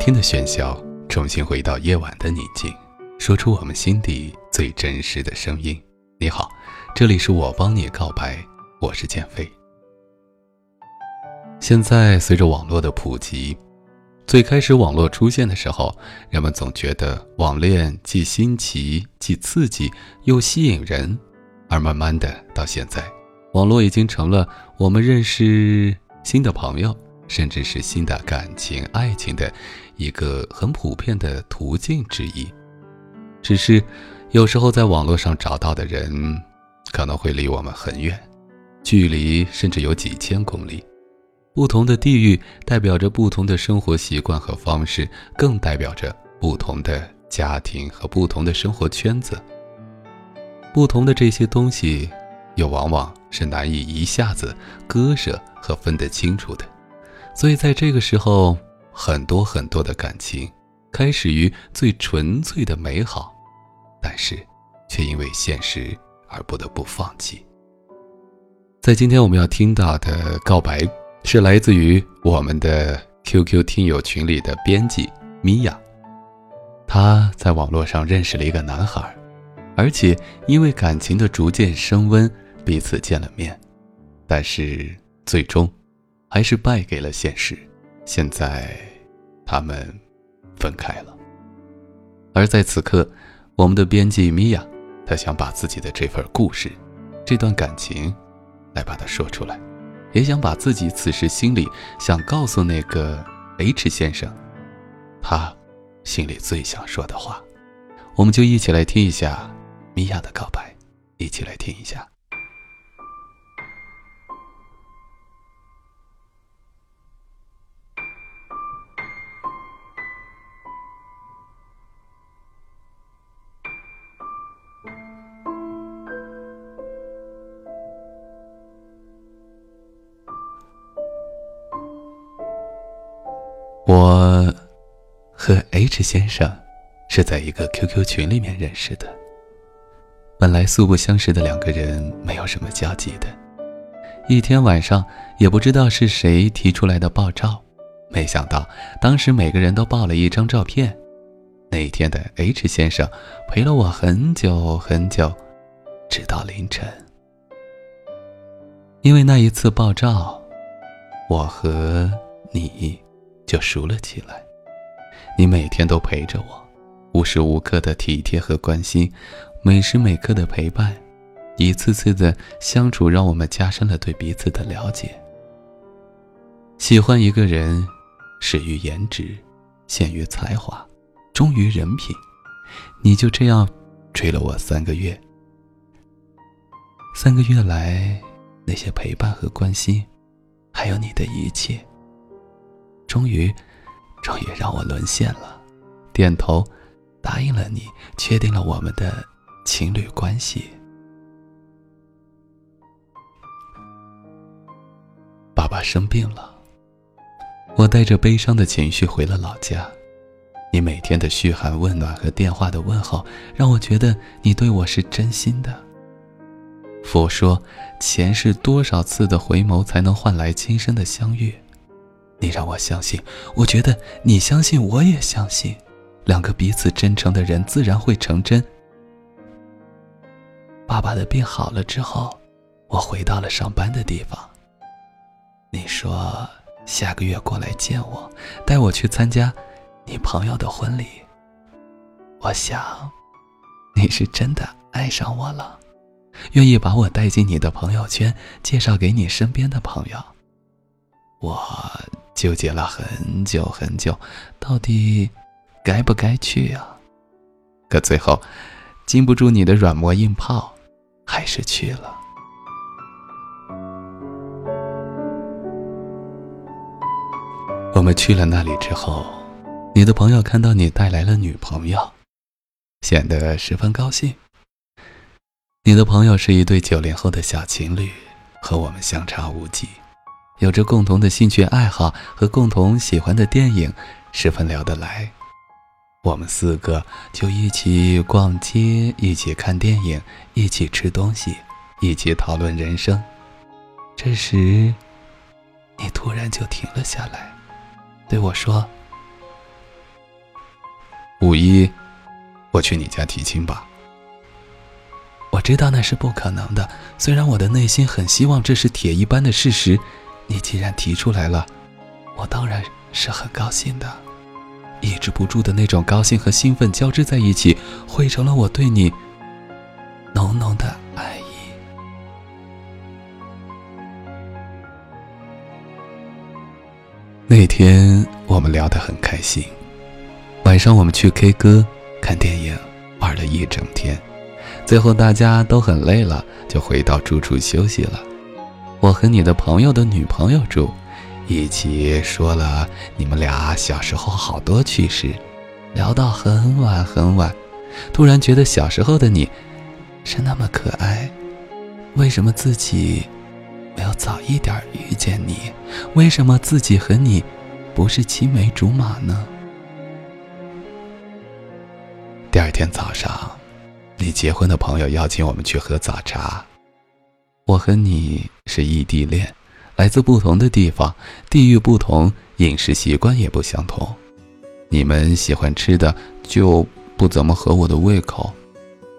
远离白天的喧嚣，重新回到夜晚的宁静，说出我们心底最真实的声音。你好，这里是我帮你告白，我是建飞。现在随着网络的普及，最开始网络出现的时候，人们总觉得网恋既新奇、既刺激又吸引人，而慢慢的到现在，网络已经成了我们认识新的朋友。甚至是新的感情、爱情的一个很普遍的途径之一。只是，有时候在网络上找到的人，可能会离我们很远，距离甚至有几千公里。不同的地域代表着不同的生活习惯和方式，更代表着不同的家庭和不同的生活圈子。不同的这些东西，又往往是难以一下子割舍和分得清楚的。所以，在这个时候，很多很多的感情，开始于最纯粹的美好，但是，却因为现实而不得不放弃。在今天我们要听到的告白，是来自于我们的 QQ 听友群里的编辑米娅。她在网络上认识了一个男孩，而且因为感情的逐渐升温，彼此见了面，但是最终。还是败给了现实。现在，他们分开了。而在此刻，我们的编辑米娅，她想把自己的这份故事、这段感情，来把它说出来，也想把自己此时心里想告诉那个 H 先生，他心里最想说的话。我们就一起来听一下米娅的告白，一起来听一下。和 H 先生是在一个 QQ 群里面认识的。本来素不相识的两个人没有什么交集的。一天晚上，也不知道是谁提出来的爆照，没想到当时每个人都爆了一张照片。那一天的 H 先生陪了我很久很久，直到凌晨。因为那一次爆照，我和你。就熟了起来。你每天都陪着我，无时无刻的体贴和关心，每时每刻的陪伴，一次次的相处，让我们加深了对彼此的了解。喜欢一个人，始于颜值，陷于才华，忠于人品。你就这样追了我三个月。三个月来，那些陪伴和关心，还有你的一切。终于，终于让我沦陷了，点头，答应了你，确定了我们的情侣关系。爸爸生病了，我带着悲伤的情绪回了老家。你每天的嘘寒问暖和电话的问候，让我觉得你对我是真心的。佛说，前世多少次的回眸，才能换来今生的相遇。你让我相信，我觉得你相信，我也相信，两个彼此真诚的人自然会成真。爸爸的病好了之后，我回到了上班的地方。你说下个月过来见我，带我去参加你朋友的婚礼。我想，你是真的爱上我了，愿意把我带进你的朋友圈，介绍给你身边的朋友。我。纠结了很久很久，到底该不该去啊？可最后，经不住你的软磨硬泡，还是去了。我们去了那里之后，你的朋友看到你带来了女朋友，显得十分高兴。你的朋友是一对九零后的小情侣，和我们相差无几。有着共同的兴趣爱好和共同喜欢的电影，十分聊得来。我们四个就一起逛街，一起看电影，一起吃东西，一起讨论人生。这时，你突然就停了下来，对我说：“五一，我去你家提亲吧。我知道那是不可能的，虽然我的内心很希望这是铁一般的事实。你既然提出来了，我当然是很高兴的。抑制不住的那种高兴和兴奋交织在一起，汇成了我对你浓浓的爱意。那天我们聊得很开心，晚上我们去 K 歌、看电影，玩了一整天。最后大家都很累了，就回到住处休息了。我和你的朋友的女朋友住，一起说了你们俩小时候好多趣事，聊到很晚很晚。突然觉得小时候的你是那么可爱，为什么自己没有早一点遇见你？为什么自己和你不是青梅竹马呢？第二天早上。你结婚的朋友邀请我们去喝早茶。我和你是异地恋，来自不同的地方，地域不同，饮食习惯也不相同。你们喜欢吃的就不怎么合我的胃口，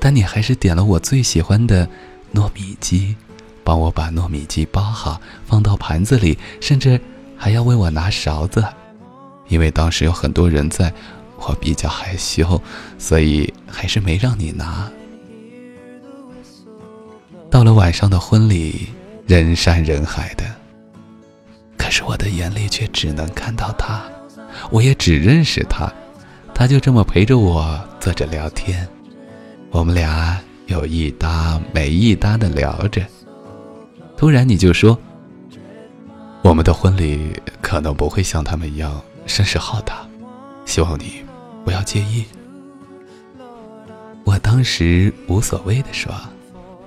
但你还是点了我最喜欢的糯米鸡，帮我把糯米鸡包好，放到盘子里，甚至还要为我拿勺子，因为当时有很多人在。我比较害羞，所以还是没让你拿。到了晚上的婚礼，人山人海的，可是我的眼里却只能看到他，我也只认识他，他就这么陪着我坐着聊天，我们俩有一搭没一搭的聊着。突然你就说，我们的婚礼可能不会像他们一样声势浩大，希望你。不要介意，我当时无所谓的说：“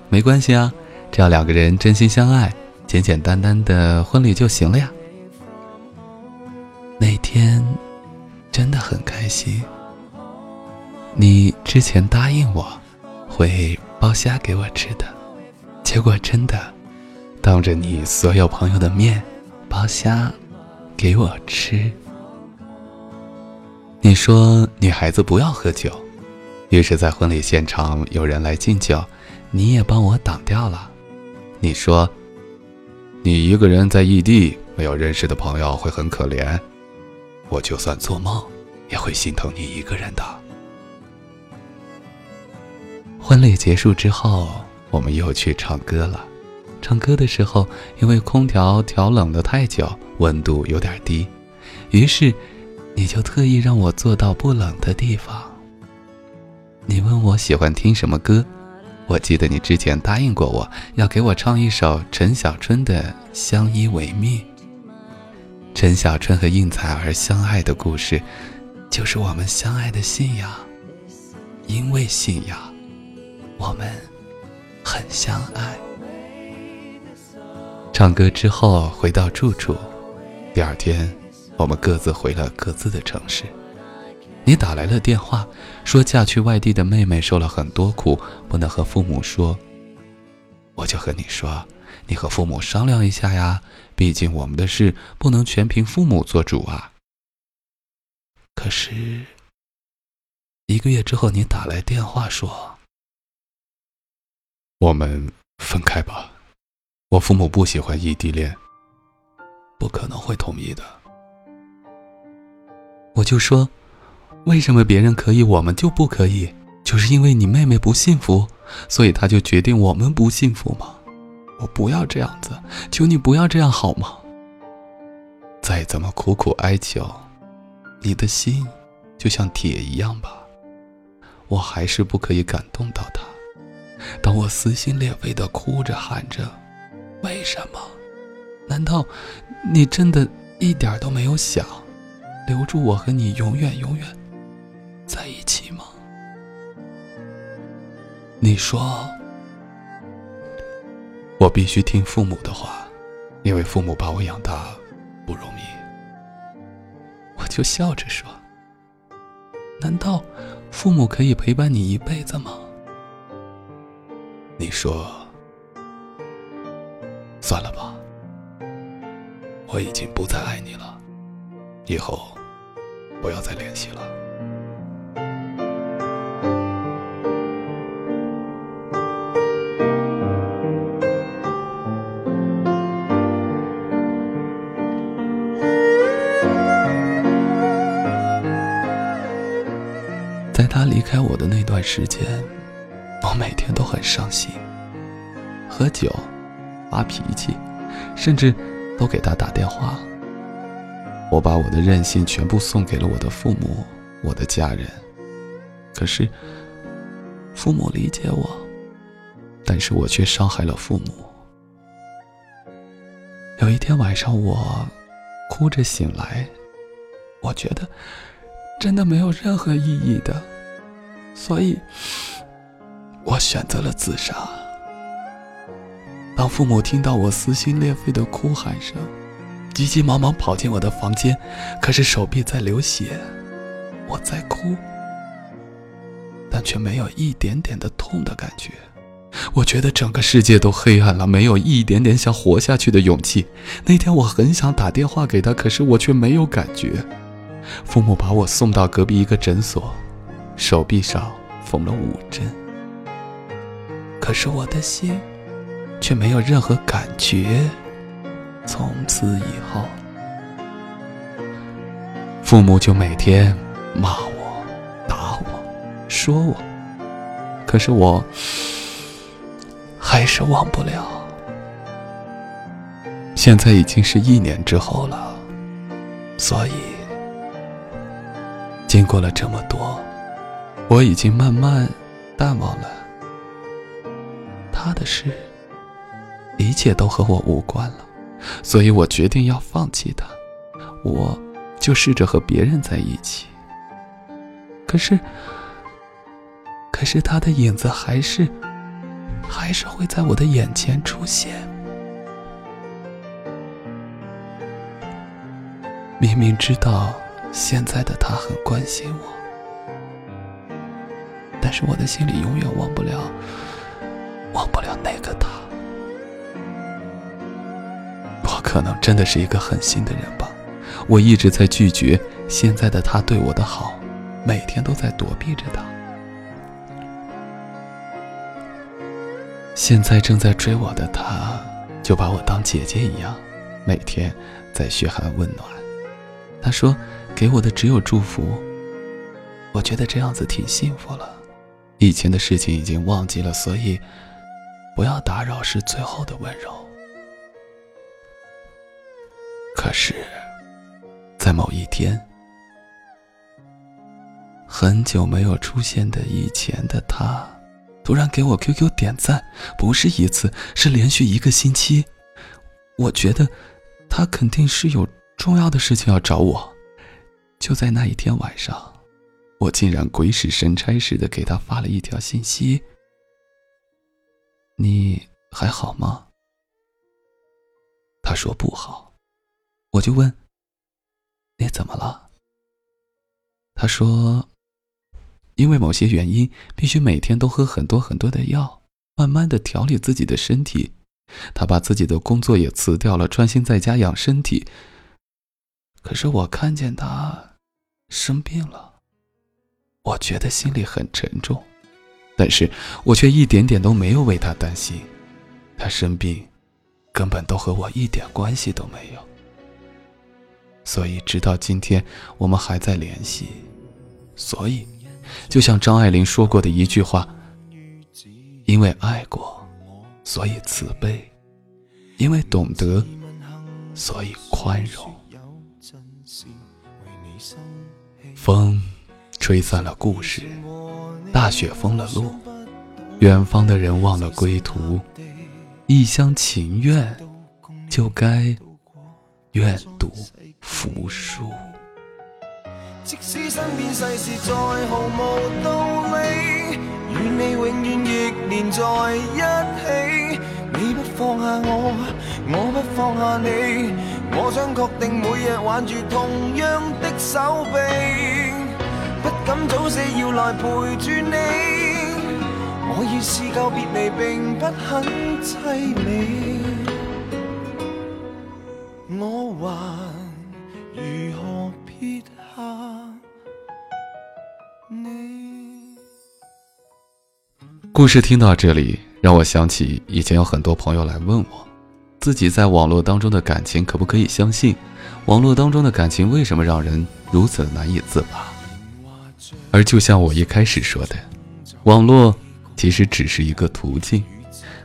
没关系啊，只要两个人真心相爱，简简单单的婚礼就行了呀。”那天真的很开心。你之前答应我会包虾给我吃的，结果真的当着你所有朋友的面包虾给我吃。你说女孩子不要喝酒，于是，在婚礼现场有人来敬酒，你也帮我挡掉了。你说，你一个人在异地，没有认识的朋友会很可怜，我就算做梦也会心疼你一个人的。婚礼结束之后，我们又去唱歌了。唱歌的时候，因为空调调冷的太久，温度有点低，于是。你就特意让我坐到不冷的地方。你问我喜欢听什么歌，我记得你之前答应过我要给我唱一首陈小春的《相依为命》。陈小春和应采儿相爱的故事，就是我们相爱的信仰。因为信仰，我们很相爱。唱歌之后回到住处，第二天。我们各自回了各自的城市。你打来了电话，说嫁去外地的妹妹受了很多苦，不能和父母说。我就和你说，你和父母商量一下呀，毕竟我们的事不能全凭父母做主啊。可是，一个月之后，你打来电话说：“我们分开吧，我父母不喜欢异地恋，不可能会同意的。”我就说，为什么别人可以，我们就不可以？就是因为你妹妹不幸福，所以他就决定我们不幸福吗？我不要这样子，求你不要这样好吗？再怎么苦苦哀求，你的心就像铁一样吧，我还是不可以感动到他。当我撕心裂肺的哭着喊着，为什么？难道你真的一点都没有想？留住我和你永远永远在一起吗？你说，我必须听父母的话，因为父母把我养大不容易。我就笑着说：“难道父母可以陪伴你一辈子吗？”你说：“算了吧，我已经不再爱你了，以后。”不要再联系了。在他离开我的那段时间，我每天都很伤心，喝酒，发脾气，甚至都给他打电话。我把我的任性全部送给了我的父母，我的家人。可是，父母理解我，但是我却伤害了父母。有一天晚上，我哭着醒来，我觉得真的没有任何意义的，所以，我选择了自杀。当父母听到我撕心裂肺的哭喊声，急急忙忙跑进我的房间，可是手臂在流血，我在哭，但却没有一点点的痛的感觉。我觉得整个世界都黑暗了，没有一点点想活下去的勇气。那天我很想打电话给他，可是我却没有感觉。父母把我送到隔壁一个诊所，手臂上缝了五针，可是我的心却没有任何感觉。从此以后，父母就每天骂我、打我、说我，可是我还是忘不了。现在已经是一年之后了，所以经过了这么多，我已经慢慢淡忘了他的事，一切都和我无关了。所以我决定要放弃他，我就试着和别人在一起。可是，可是他的影子还是，还是会在我的眼前出现。明明知道现在的他很关心我，但是我的心里永远忘不了，忘不了那个他。我可能真的是一个狠心的人吧，我一直在拒绝现在的他对我的好，每天都在躲避着他。现在正在追我的他，就把我当姐姐一样，每天在嘘寒问暖。他说给我的只有祝福，我觉得这样子挺幸福了。以前的事情已经忘记了，所以不要打扰是最后的温柔。可是，在某一天，很久没有出现的以前的他，突然给我 QQ 点赞，不是一次，是连续一个星期。我觉得他肯定是有重要的事情要找我。就在那一天晚上，我竟然鬼使神差似的给他发了一条信息：“你还好吗？”他说不好。我就问：“你怎么了？”他说：“因为某些原因，必须每天都喝很多很多的药，慢慢的调理自己的身体。他把自己的工作也辞掉了，专心在家养身体。可是我看见他生病了，我觉得心里很沉重，但是我却一点点都没有为他担心。他生病，根本都和我一点关系都没有。”所以，直到今天，我们还在联系。所以，就像张爱玲说过的一句话：“因为爱过，所以慈悲；因为懂得，所以宽容。”风吹散了故事，大雪封了路，远方的人忘了归途，一厢情愿，就该愿赌。服输。即使身边世事再毫无道理，与你永远亦连在一起。你不放下我，我不放下你，我想确定每日挽住同样的手臂，不敢早死要来陪住你。我已试够别离，并不很凄美。我还。故事听到这里，让我想起以前有很多朋友来问我，自己在网络当中的感情可不可以相信？网络当中的感情为什么让人如此难以自拔？而就像我一开始说的，网络其实只是一个途径，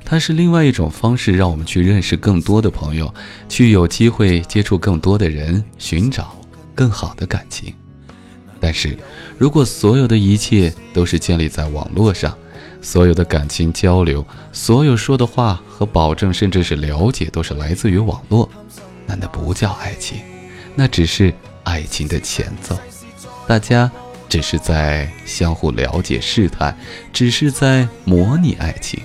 它是另外一种方式，让我们去认识更多的朋友，去有机会接触更多的人，寻找更好的感情。但是，如果所有的一切都是建立在网络上，所有的感情交流，所有说的话和保证，甚至是了解，都是来自于网络，那那不叫爱情，那只是爱情的前奏。大家只是在相互了解、试探，只是在模拟爱情。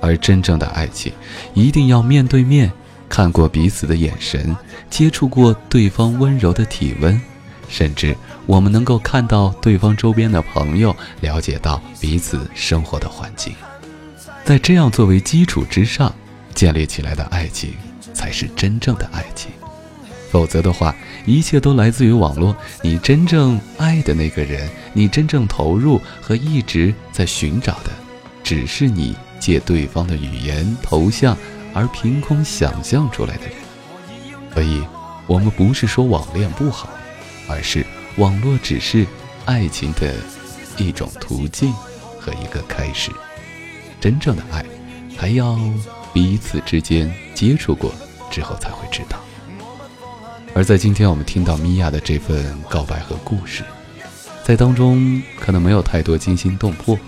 而真正的爱情，一定要面对面，看过彼此的眼神，接触过对方温柔的体温。甚至我们能够看到对方周边的朋友，了解到彼此生活的环境，在这样作为基础之上建立起来的爱情，才是真正的爱情。否则的话，一切都来自于网络。你真正爱的那个人，你真正投入和一直在寻找的，只是你借对方的语言、头像而凭空想象出来的人。所以，我们不是说网恋不好。而是网络只是爱情的一种途径和一个开始，真正的爱还要彼此之间接触过之后才会知道。而在今天我们听到米娅的这份告白和故事，在当中可能没有太多惊心动魄，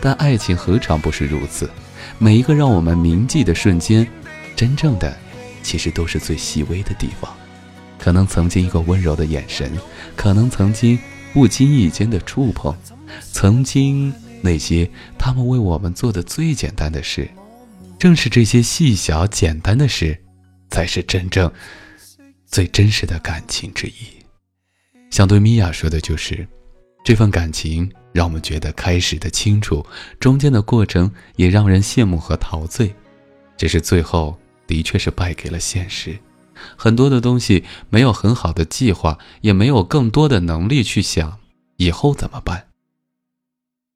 但爱情何尝不是如此？每一个让我们铭记的瞬间，真正的其实都是最细微的地方。可能曾经一个温柔的眼神，可能曾经不经意间的触碰，曾经那些他们为我们做的最简单的事，正是这些细小简单的事，才是真正最真实的感情之一。想对米娅说的就是，这份感情让我们觉得开始的清楚，中间的过程也让人羡慕和陶醉，只是最后的确是败给了现实。很多的东西没有很好的计划，也没有更多的能力去想以后怎么办。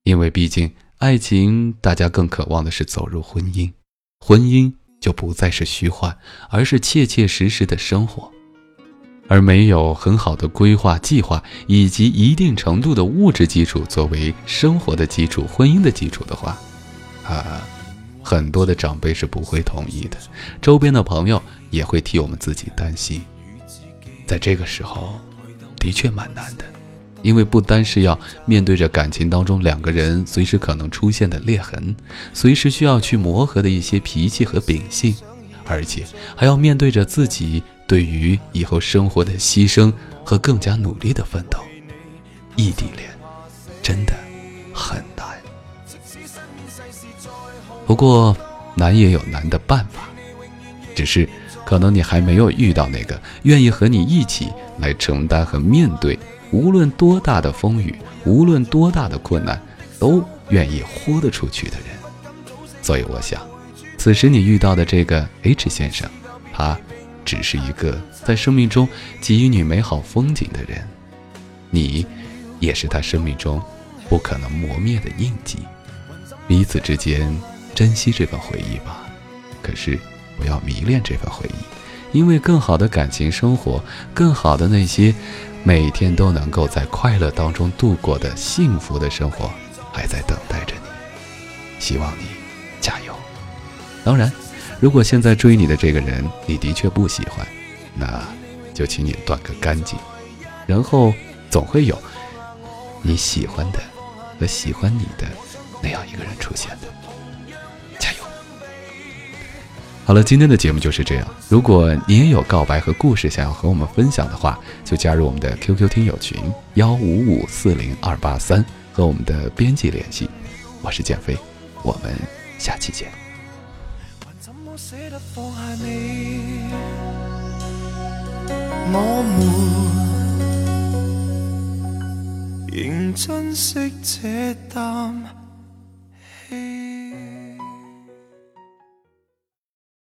因为毕竟爱情，大家更渴望的是走入婚姻，婚姻就不再是虚幻，而是切切实实的生活。而没有很好的规划计划，以及一定程度的物质基础作为生活的基础、婚姻的基础的话，啊。很多的长辈是不会同意的，周边的朋友也会替我们自己担心。在这个时候，的确蛮难的，因为不单是要面对着感情当中两个人随时可能出现的裂痕，随时需要去磨合的一些脾气和秉性，而且还要面对着自己对于以后生活的牺牲和更加努力的奋斗。异地恋真的很难。不过，难也有难的办法，只是可能你还没有遇到那个愿意和你一起来承担和面对，无论多大的风雨，无论多大的困难，都愿意豁得出去的人。所以，我想，此时你遇到的这个 H 先生，他只是一个在生命中给予你美好风景的人，你也是他生命中不可能磨灭的印记，彼此之间。珍惜这份回忆吧，可是不要迷恋这份回忆，因为更好的感情生活，更好的那些每天都能够在快乐当中度过的幸福的生活，还在等待着你。希望你加油。当然，如果现在追你的这个人你的确不喜欢，那就请你断个干净，然后总会有你喜欢的和喜欢你的那样一个人出现的。好了，今天的节目就是这样。如果你也有告白和故事想要和我们分享的话，就加入我们的 QQ 听友群幺五五四零二八三，和我们的编辑联系。我是建飞，我们下期见。我们仍珍惜这啖气。